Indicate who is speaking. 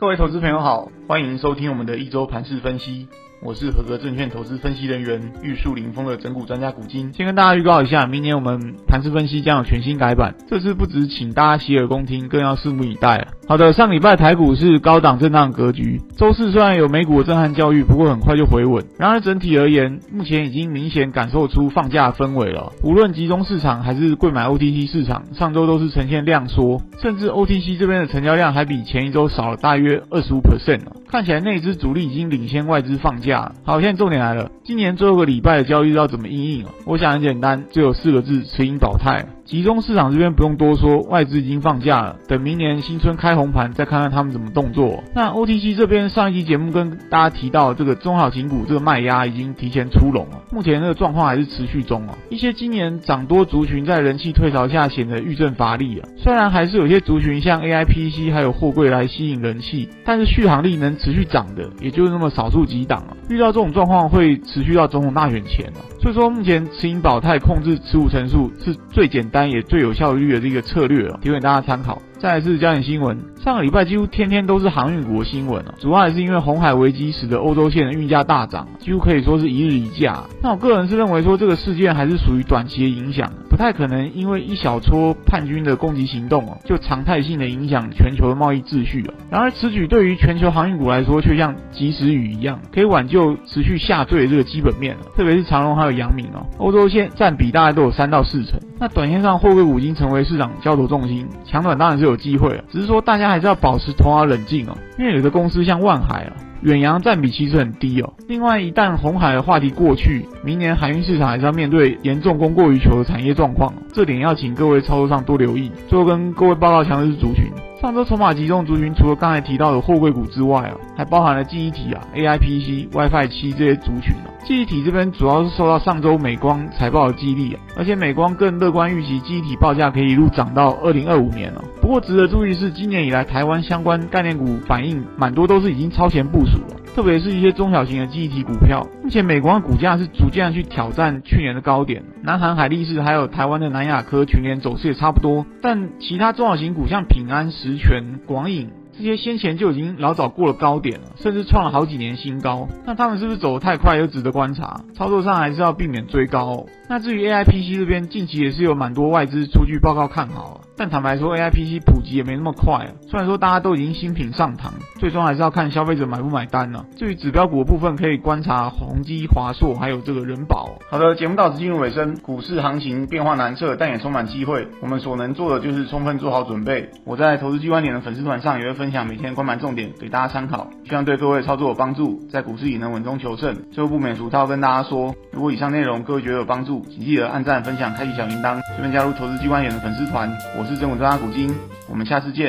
Speaker 1: 各位投资朋友好，欢迎收听我们的一周盘市分析。我是合格证券投资分析人员玉树临风的整股专家古今。先跟大家预告一下，明年我们盘势分析将有全新改版，这次不只请大家洗耳恭听，更要拭目以待了。好的，上礼拜台股是高档震荡格局，周四虽然有美股的震撼教育，不过很快就回稳。然而整体而言，目前已经明显感受出放假氛围了。无论集中市场还是柜买 OTC 市场，上周都是呈现量缩，甚至 OTC 这边的成交量还比前一周少了大约二十五 percent。看起来内资主力已经领先外资放假。好，现在重点来了，今年最后一个礼拜的交易要怎么应应啊？我想很简单，只有四个字：持盈保泰。集中市场这边不用多说，外资已经放假了，等明年新春开红盘再看看他们怎么动作。那 OTC 这边上一期节目跟大家提到，这个中小型股这个卖压已经提前出笼了，目前这个状况还是持续中啊。一些今年涨多族群在人气退潮下显得遇震乏力啊。虽然还是有些族群像 AIPC 还有货柜来吸引人气，但是续航力能持续涨的也就那么少数几档啊。遇到这种状况会持续到总统大选前啊。所以说目前持盈保泰控制持股成数是最简单。也最有效率的这个策略啊，提供给大家参考。再来是焦点新闻，上个礼拜几乎天天都是航运股的新闻啊，主要还是因为红海危机使得欧洲线的运价大涨，几乎可以说是一日一价。那我个人是认为说这个事件还是属于短期的影响，太可能因为一小撮叛军的攻击行动哦，就常态性的影响全球的贸易秩序哦。然而此举对于全球航运股来说，却像及时雨一样，可以挽救持续下坠的这个基本面了。特别是长隆还有阳明哦，欧洲线占比大概都有三到四成。那短线上货柜股已经成为市场交投重心，抢短当然是有机会了，只是说大家还是要保持头脑冷静哦，因为有的公司像万海啊，远洋占比其实很低哦。另外，一旦红海的话题过去，明年海运市场还是要面对严重供过于求的产业状况，这点要请各位操作上多留意。最后跟各位报告强势族群。上周筹码集中族群，除了刚才提到的货柜股之外啊，还包含了记忆体啊、AIPC、WiFi 七这些族群啊。记忆体这边主要是受到上周美光财报的激励啊，而且美光更乐观预期记忆体报价可以一路涨到二零二五年了。不过值得注意的是，今年以来台湾相关概念股反应蛮多都是已经超前部署了。特别是一些中小型的记忆体股票，目前美光的股价是逐渐去挑战去年的高点。南韩海力士还有台湾的南亚科群联走势也差不多，但其他中小型股像平安、实权、广影这些先前就已经老早过了高点了，甚至创了好几年新高。那他们是不是走得太快，又值得观察？操作上还是要避免追高哦。那至于 AIPC 这边，近期也是有蛮多外资出具报告看好了。但坦白说，AIPC 普及也没那么快啊。虽然说大家都已经新品上堂，最终还是要看消费者买不买单呢、啊。至于指标股的部分，可以观察宏基、华硕，还有这个人保。好的，节目到此进入尾声。股市行情变化难测，但也充满机会。我们所能做的就是充分做好准备。我在投资机关点的粉丝团上也会分享每天关盘重点给大家参考，希望对各位操作有帮助，在股市也能稳中求胜。最后不免俗套跟大家说，如果以上内容各位觉得有帮助，请记得按赞、分享、开启小铃铛，顺便加入投资机关点的粉丝团。我是真武专家古今，我们下次见。